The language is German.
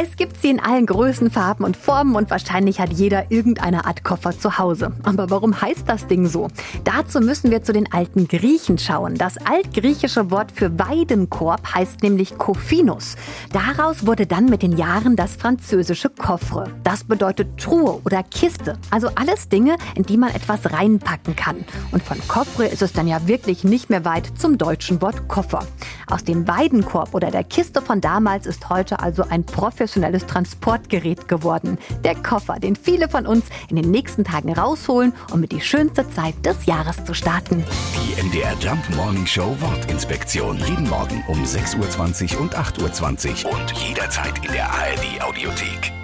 Es gibt sie in allen Größen, Farben und Formen und wahrscheinlich hat jeder irgendeine Art Koffer zu Hause. Aber warum heißt das Ding so? Dazu müssen wir zu den alten Griechen schauen. Das altgriechische Wort für Weidenkorb heißt nämlich Kophinus. Daraus wurde dann mit den Jahren das französische Coffre. Das bedeutet Truhe oder Kiste. Also alles Dinge, in die man etwas reinpacken kann. Und von Coffre ist es dann ja wirklich nicht mehr weit zum deutschen Wort Koffer. Aus dem Weidenkorb oder der Kiste von damals ist heute also ein professionelles Transportgerät geworden. Der Koffer, den viele von uns in den nächsten Tagen rausholen, um mit die schönste Zeit des Jahres zu starten. Die MDR Jump Morning Show Wortinspektion. Jeden Morgen um 6.20 Uhr und 8.20 Uhr und jederzeit in der ARD Audiothek.